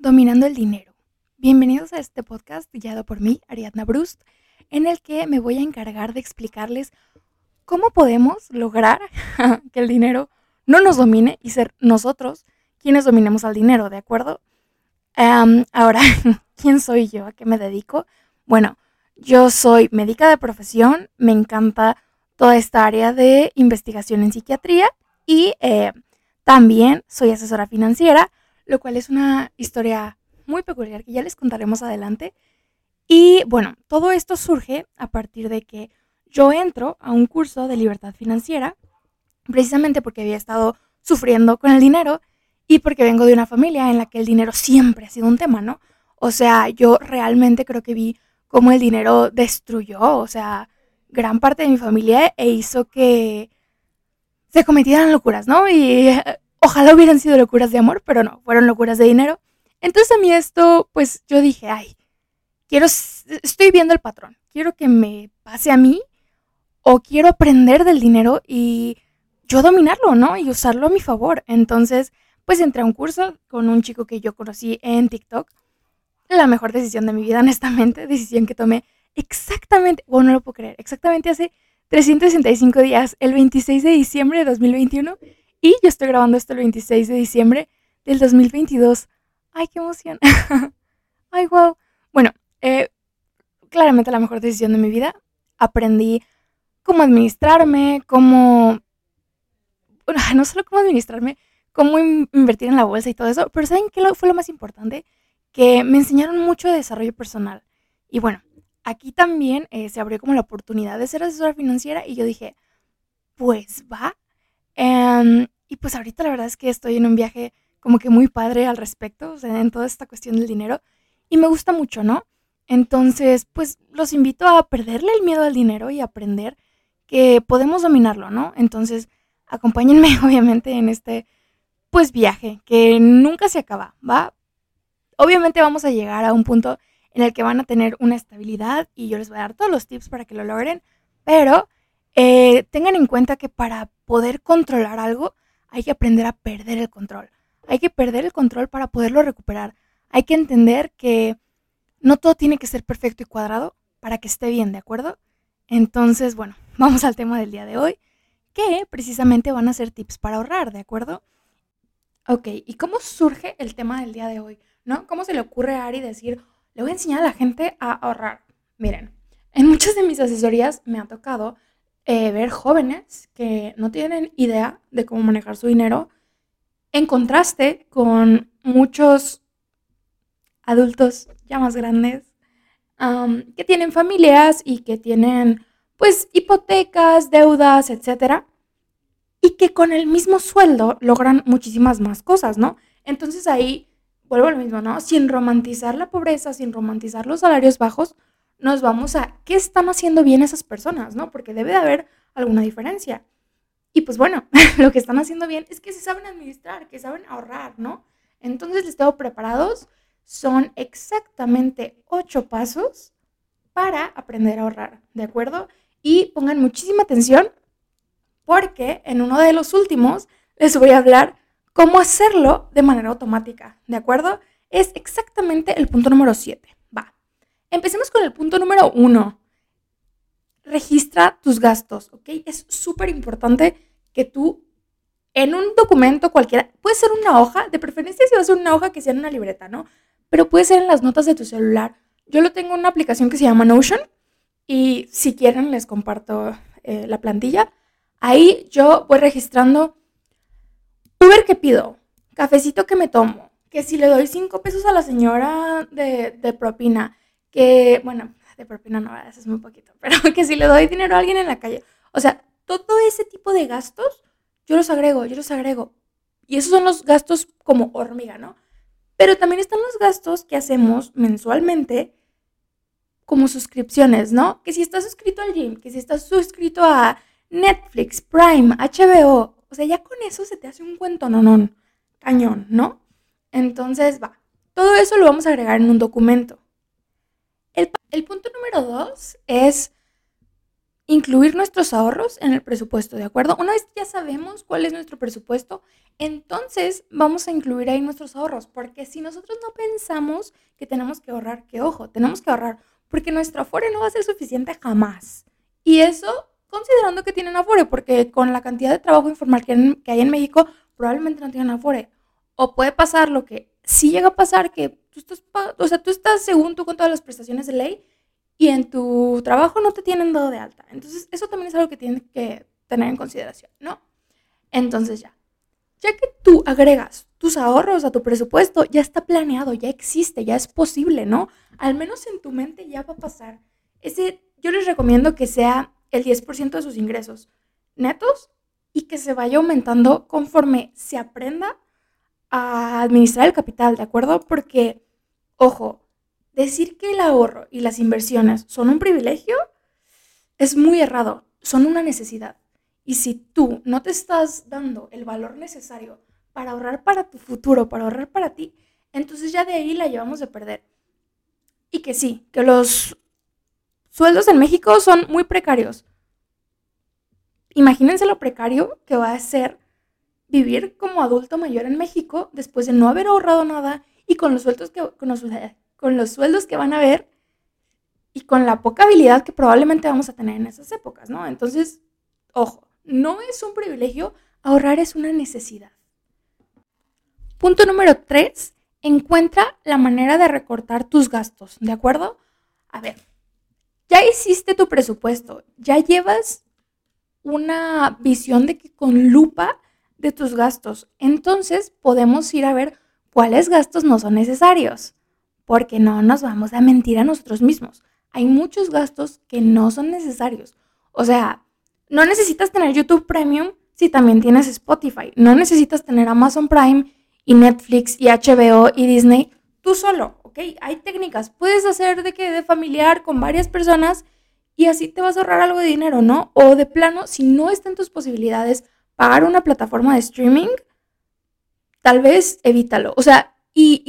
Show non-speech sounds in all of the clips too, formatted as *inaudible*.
Dominando el Dinero. Bienvenidos a este podcast guiado por mí, Ariadna Brust, en el que me voy a encargar de explicarles cómo podemos lograr *laughs* que el dinero no nos domine y ser nosotros quienes dominemos al dinero, ¿de acuerdo? ahora, *laughs* ¿quién soy yo? ¿A qué me dedico? Bueno, yo soy médica de profesión, me encanta toda esta área de investigación en psiquiatría y eh, también soy asesora financiera lo cual es una historia muy peculiar que ya les contaremos adelante. Y bueno, todo esto surge a partir de que yo entro a un curso de libertad financiera, precisamente porque había estado sufriendo con el dinero y porque vengo de una familia en la que el dinero siempre ha sido un tema, ¿no? O sea, yo realmente creo que vi cómo el dinero destruyó, o sea, gran parte de mi familia e hizo que se cometieran locuras, ¿no? Y Ojalá hubieran sido locuras de amor, pero no, fueron locuras de dinero. Entonces a mí esto, pues yo dije, ay, quiero, estoy viendo el patrón, quiero que me pase a mí o quiero aprender del dinero y yo dominarlo, ¿no? Y usarlo a mi favor. Entonces, pues entré a un curso con un chico que yo conocí en TikTok. La mejor decisión de mi vida, *laughs* honestamente, decisión que tomé exactamente, bueno, no lo puedo creer, exactamente hace 365 días, el 26 de diciembre de 2021 y yo estoy grabando esto el 26 de diciembre del 2022. ¡Ay, qué emoción! *laughs* ¡Ay, wow! Bueno, eh, claramente la mejor decisión de mi vida. Aprendí cómo administrarme, cómo... Bueno, *laughs* no solo cómo administrarme, cómo invertir en la bolsa y todo eso, pero ¿saben qué fue lo más importante? Que me enseñaron mucho de desarrollo personal. Y bueno, aquí también eh, se abrió como la oportunidad de ser asesora financiera y yo dije, pues va, Em, y pues ahorita la verdad es que estoy en un viaje como que muy padre al respecto, o sea, en toda esta cuestión del dinero. Y me gusta mucho, ¿no? Entonces, pues los invito a perderle el miedo al dinero y aprender que podemos dominarlo, ¿no? Entonces, acompáñenme *laughs* obviamente en este, pues, viaje que nunca se acaba, ¿va? Obviamente vamos a llegar a un punto en el que van a tener una estabilidad y yo les voy a dar todos los tips para que lo logren, pero eh, tengan en cuenta que para poder controlar algo hay que aprender a perder el control. Hay que perder el control para poderlo recuperar. Hay que entender que no todo tiene que ser perfecto y cuadrado para que esté bien, ¿de acuerdo? Entonces, bueno, *laughs* vamos al tema del día de hoy, que precisamente van a ser tips para ahorrar, ¿de acuerdo? Ok, ¿y cómo surge el tema del día de hoy? ¿No? ¿Cómo se le ocurre a Ari decir, le voy a enseñar a la gente a ahorrar? Miren, en muchas de mis asesorías me ha tocado eh, ver jóvenes que no tienen idea de cómo manejar su dinero, en contraste con muchos adultos ya más grandes que tienen familias y que tienen pues hipotecas, deudas, etcétera, y que con el mismo sueldo logran muchísimas más cosas, ¿no? Entonces ahí vuelvo a lo mismo, ¿no? Sin romantizar la pobreza, sin romantizar los salarios bajos, nos vamos a qué están haciendo bien esas personas, ¿no? Porque debe de haber alguna diferencia. Y pues bueno, *laughs* lo que están haciendo bien es que se saben administrar, que saben ahorrar, ¿no? Entonces les tengo preparados, son exactamente ocho pasos para aprender a ahorrar, ¿de acuerdo? Y pongan muchísima atención porque en uno de los últimos les voy a hablar cómo hacerlo de manera automática, ¿de acuerdo? Es exactamente el punto número siete. Empecemos con el punto número uno. Registra tus gastos, ¿ok? Es súper importante que tú en un documento cualquiera, puede ser una hoja, de preferencia si va a ser una hoja que sea en una libreta, ¿no? Pero puede ser en las notas de tu celular. Yo lo tengo en una aplicación que se llama Notion y si quieren les comparto eh, la plantilla. Ahí yo voy registrando Uber que pido, cafecito que me tomo, que si le doy cinco pesos a la señora de propina, que, bueno, de propina no, eso es muy poquito, *laughs* pero que si le doy dinero a alguien en la calle, o sea, todo ese tipo de gastos, yo los agrego, yo los agrego. Y esos son los gastos como hormiga, ¿no? Pero también están los gastos que hacemos mensualmente como suscripciones, ¿no? Que si estás suscrito al gym, que si estás suscrito a Netflix, Prime, HBO, o sea, ya con eso se te hace un cuento no, cañón, ¿no? Entonces, va, todo eso lo vamos a agregar en un documento. El, punto número dos es incluir nuestros ahorros en el presupuesto, ¿de acuerdo? Una vez que ya sabemos cuál es nuestro presupuesto, entonces vamos a incluir ahí nuestros ahorros, porque si nosotros no pensamos que tenemos que ahorrar, que ojo, tenemos que ahorrar, porque nuestro afore no va a ser suficiente jamás. Y eso considerando que tienen afore, porque con la cantidad de trabajo informal que, hay en México, probablemente no tienen afore. O puede pasar lo que sí llega a pasar, que tú estás, o sea, estás según tú con todas las prestaciones de ley y en tu trabajo no te tienen dado de alta. Entonces, eso también es algo que tienes que tener en consideración, ¿no? Entonces ya, ya que tú agregas tus ahorros a tu presupuesto, ya está planeado, ya existe, ya es posible, ¿no? Al menos en tu mente ya va a pasar. Ese, yo les recomiendo que sea el 10% de sus ingresos netos y que se vaya aumentando conforme se aprenda a administrar el capital, ¿de acuerdo? Porque, ojo, decir que el ahorro y las inversiones son un privilegio es muy errado, son una necesidad. Y si tú no te estás dando el valor necesario para ahorrar para tu futuro, para ahorrar para ti, entonces ya de ahí la llevamos de perder. Y que sí, que los sueldos en México son muy precarios. Imagínense lo precario que va a ser vivir como adulto mayor en México después de no haber ahorrado nada y con los sueldos que, con los, con los sueldos que van a ver y con la poca habilidad que probablemente vamos a tener en esas épocas, ¿no? Entonces, ojo, no es un privilegio, ahorrar es una necesidad. Punto número tres, encuentra la manera de recortar tus gastos, ¿de acuerdo? A ver, ya hiciste tu presupuesto, ya llevas una visión de que con lupa de tus gastos. Entonces podemos ir a ver cuáles gastos no son necesarios, porque no nos vamos a mentir a nosotros mismos. Hay muchos gastos que no son necesarios. O sea, no necesitas tener YouTube Premium si también tienes Spotify. No necesitas tener Amazon Prime y Netflix y HBO y Disney tú solo. Hay técnicas. Puedes hacer de que de familiar con varias personas y así te vas a ahorrar algo de dinero, ¿no? O de plano, si no está en tus posibilidades pagar una plataforma de streaming, tal vez evítalo. O sea, y,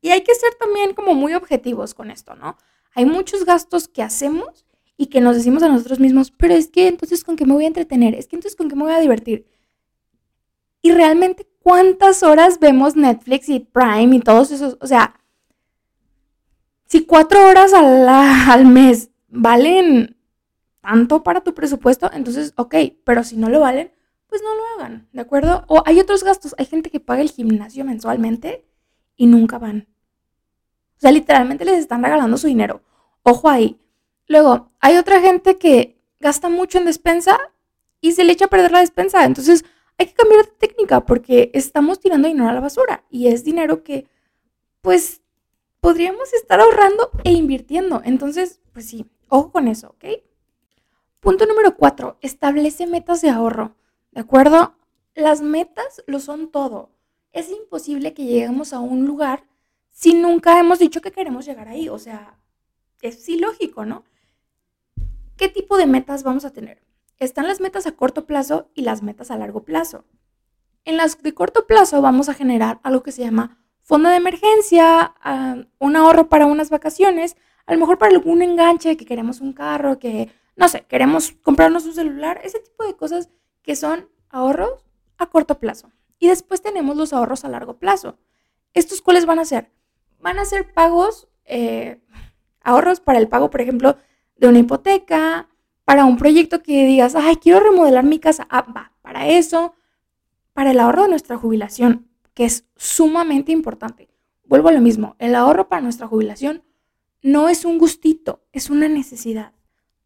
y hay que ser también como muy objetivos con esto, ¿no? Hay muchos gastos que hacemos y que nos decimos a nosotros mismos, pero es que entonces con qué me voy a entretener, es que entonces con qué me voy a divertir. Y realmente, ¿cuántas horas vemos Netflix y Prime y todos esos? O sea, si cuatro horas al, mes valen tanto para tu presupuesto, entonces, ok, pero si no lo valen, pues no lo hagan, ¿de acuerdo? O hay otros gastos, hay gente que paga el gimnasio mensualmente y nunca van. O sea, literalmente les están regalando su dinero. Ojo ahí. Luego, hay otra gente que gasta mucho en despensa y se le echa a perder la despensa. Entonces, hay que cambiar de técnica porque estamos tirando dinero a la basura y es dinero que, pues, podríamos estar ahorrando e invirtiendo. Entonces, pues sí, ojo con eso, ¿ok? Punto número cuatro, establece metas de ahorro. ¿De acuerdo? Las metas lo son todo. Es imposible que lleguemos a un lugar si nunca hemos dicho que queremos llegar ahí. O sea, es ilógico, ¿no? ¿Qué tipo de metas vamos a tener? Están las metas a corto plazo y las metas a largo plazo. En las de corto plazo vamos a generar algo que se llama fondo de emergencia, ah, un ahorro para unas vacaciones, a lo mejor para algún enganche, que queremos un carro, que, no sé, queremos comprarnos un celular, ese tipo de cosas que son ahorros a corto plazo. Y después tenemos los ahorros a largo plazo. ¿Estos cuáles van a ser? Van a ser pagos, eh, ahorros para el pago, por ejemplo, de una hipoteca, para un proyecto que digas, ay, quiero remodelar mi casa. Ah, va, para eso, para el ahorro de nuestra jubilación que es sumamente importante. Vuelvo a lo mismo, el ahorro para nuestra jubilación no es un gustito, es una necesidad.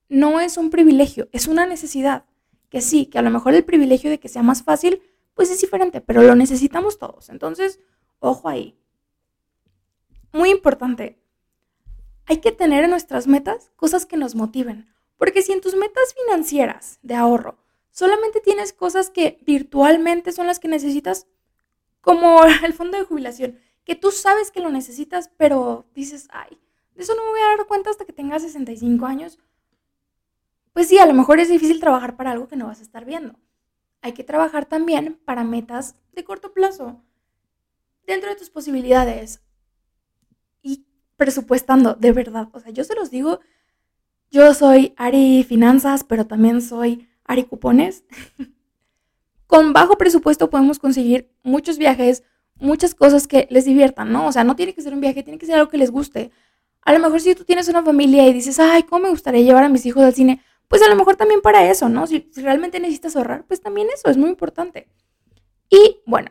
No es un privilegio, es una necesidad. Que sí, que a lo mejor el privilegio de que sea más fácil, pues es diferente, pero lo necesitamos todos. Entonces, ojo ahí. Muy importante, hay que tener en nuestras metas cosas que nos motiven. Porque si en tus metas financieras de ahorro solamente tienes cosas que virtualmente son las que necesitas, como *laughs* el fondo de jubilación, que tú sabes que lo necesitas, pero dices, ay, de eso no me voy a dar cuenta hasta que tenga 65 años. Pues sí, a lo mejor es difícil trabajar para algo que no vas a estar viendo. Hay que trabajar también para metas de corto plazo, dentro de tus posibilidades y presupuestando, de verdad. O sea, yo se los digo, Yo soy Ari Finanzas, pero también soy Ari Cupones. *laughs* Con bajo presupuesto podemos conseguir muchos viajes, muchas cosas que les diviertan, ¿no? O sea, no tiene que ser un viaje, tiene que ser algo que les guste. A lo mejor si tú tienes una familia y dices, ay, ¿cómo me gustaría llevar a mis hijos al cine? Pues a lo mejor también para eso, ¿no? Si, realmente necesitas ahorrar, pues también eso es muy importante. Y bueno,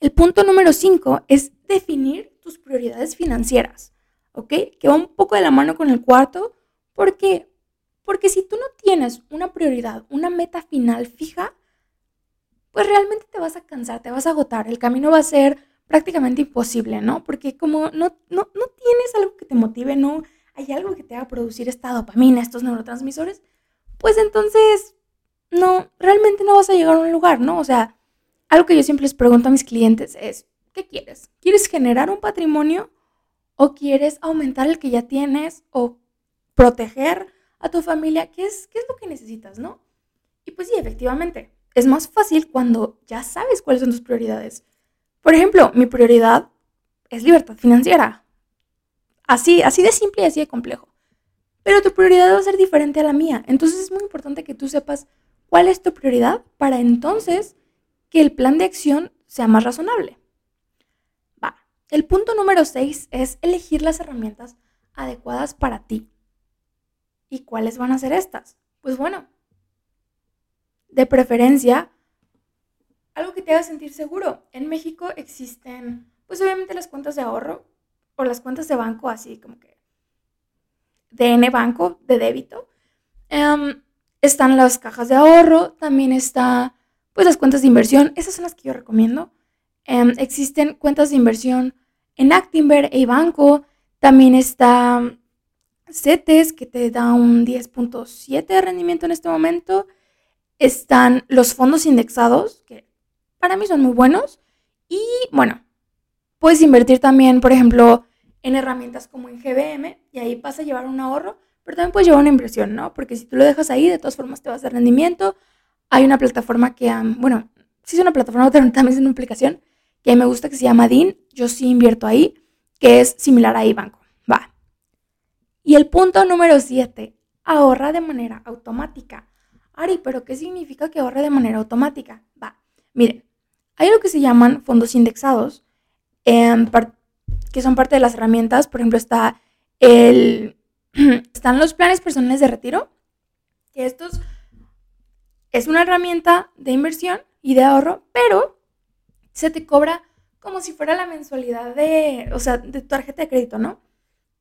el punto número 5 es definir tus prioridades financieras, ¿ok? Que va un poco de la mano con el cuarto, ¿Por qué? Porque si tú no tienes una prioridad, una meta final fija, pues realmente te vas a cansar, te vas a agotar, el camino va a ser prácticamente imposible, ¿no? Porque como no, no, no tienes algo que te motive, no hay algo que te haga producir esta dopamina, estos neurotransmisores, pues entonces no, realmente no vas a llegar a un lugar, ¿no? O sea, algo que yo siempre les pregunto a mis clientes es, ¿qué quieres? ¿Quieres generar un patrimonio o quieres aumentar el que ya tienes o proteger a tu familia, ¿qué es, qué es lo que necesitas, no? Y pues sí, efectivamente, es más fácil cuando ya sabes cuáles son tus prioridades. Por ejemplo, mi prioridad es libertad financiera. Así, así de simple y así de complejo. Pero tu prioridad va a ser diferente a la mía. Entonces es muy importante que tú sepas cuál es tu prioridad para entonces que el plan de acción sea más razonable. Va. El punto número 6 es elegir las herramientas adecuadas para ti. ¿Y cuáles van a ser estas? Pues bueno, de preferencia, algo que te haga sentir seguro. En México existen, pues obviamente las cuentas de ahorro o las cuentas de banco, así como que DN Banco, de débito. Em, están las cajas de ahorro, también está, pues las cuentas de inversión. Esas son las que yo recomiendo. Em, existen cuentas de inversión en Actinver e Banco. También está CETES, que te da un 10.7 de rendimiento en este momento. Están los fondos indexados, que para mí son muy buenos. Y bueno, puedes invertir también, por ejemplo, en herramientas como en GBM y ahí vas a llevar un ahorro, pero también puedes llevar una inversión, ¿no? Porque si tú lo dejas ahí, de todas formas te vas a dar rendimiento. Hay una plataforma que, bueno, sí es una plataforma, *laughs* pero también es una aplicación que me gusta que se llama DIN. Yo sí invierto ahí, que es similar a iBanco. Y el punto número 7, ahorra de manera automática. Ari, ¿pero qué significa que ahorre de manera automática? Va, miren, hay lo que se llaman fondos indexados, em, que son parte de las herramientas. Por ejemplo, está el, *clears throat* están los planes personales de retiro, que estos es una herramienta de inversión y de ahorro, pero se te cobra como si fuera la mensualidad de, o sea, de tu tarjeta de crédito, ¿no?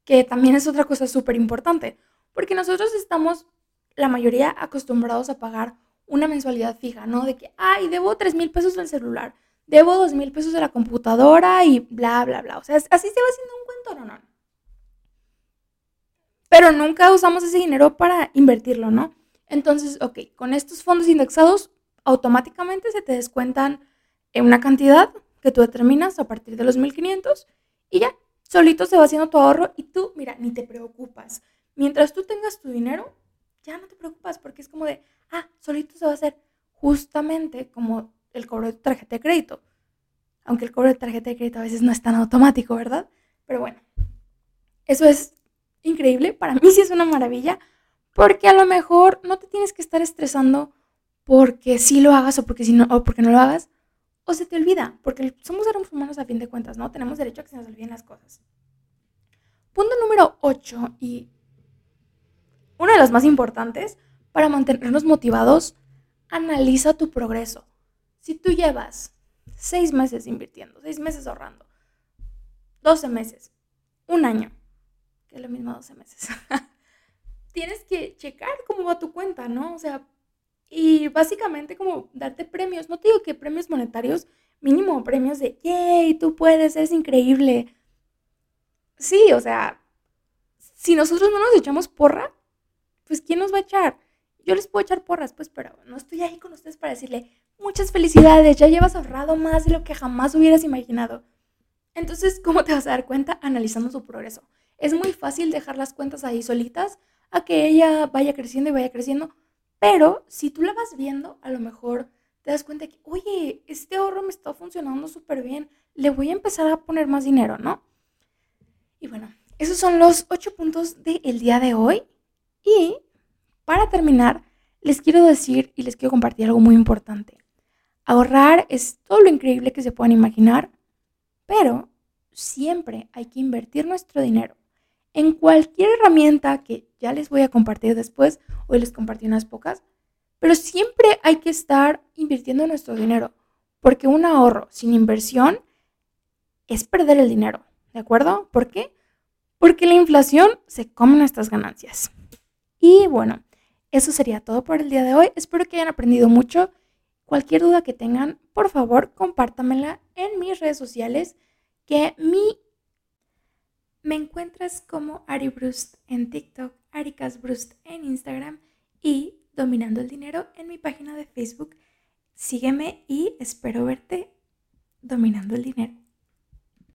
que también es otra cosa súper importante, porque nosotros estamos, la mayoría, acostumbrados a pagar una mensualidad fija, ¿no? De que, ay, debo 3 mil pesos del celular, debo 2 mil pesos de la computadora y bla, bla, bla. O sea, así se va haciendo un cuento, no, no. Pero nunca usamos ese dinero para invertirlo, ¿no? Entonces, ok, con estos fondos indexados, automáticamente se te descuentan en una cantidad que tú determinas a partir de los 1500 y ya, solito se va haciendo tu ahorro y tú, mira, ni te preocupas. Mientras tú tengas tu dinero, ya no te preocupas porque es como de, ah, solito se va a hacer justamente como el cobro de tu tarjeta de crédito. Aunque el cobro de tarjeta de crédito a veces no es tan automático, ¿verdad? Pero bueno, eso es increíble. Para mí sí es una maravilla porque a lo mejor no te tienes que estar estresando porque sí lo hagas o porque, no, o porque no lo hagas, o se te olvida, porque somos seres humanos a fin de cuentas, ¿no? Tenemos derecho a que se nos olviden las cosas. Punto número 8 y uno de los más importantes para mantenernos motivados, analiza tu progreso. Si tú llevas seis meses invirtiendo, seis meses ahorrando, 12 meses, un año, que es lo mismo 12 meses, *laughs* tienes que checar cómo va tu cuenta, ¿no? O sea, y básicamente como darte premios, no te digo que premios monetarios, mínimo premios de, yay, tú puedes, es increíble. Sí, o sea, si nosotros no nos echamos porra, pues ¿quién nos va a echar? Yo les puedo echar porras, pues, pero no estoy ahí con ustedes para decirle, muchas felicidades, ya llevas ahorrado más de lo que jamás hubieras imaginado. Entonces, ¿cómo te vas a dar cuenta? Analizando tu progreso. Es muy fácil dejar las cuentas ahí solitas a que ella vaya creciendo y vaya creciendo, pero si tú la vas viendo, a lo mejor te das cuenta que, oye, este ahorro me está funcionando súper bien, le voy a empezar a poner más dinero, ¿no? Y bueno, esos son los ocho puntos del día de hoy. Y para terminar, les quiero decir y les quiero compartir algo muy importante. Ahorrar es todo lo increíble que se puedan imaginar, pero siempre hay que invertir nuestro dinero en cualquier herramienta que ya les voy a compartir después. Hoy les compartí unas pocas, pero siempre hay que estar invirtiendo nuestro dinero, porque un ahorro sin inversión es perder el dinero, ¿de acuerdo? ¿Por qué? Porque la inflación se come nuestras ganancias. Y bueno, eso sería todo por el día de hoy. Espero que hayan aprendido mucho. Cualquier duda que tengan, por favor, compártamela en mis redes sociales, que mi me encuentras como Ari Brust en TikTok, Aricas Brust en Instagram y Dominando el Dinero en mi página de Facebook. Sígueme y espero verte dominando el dinero.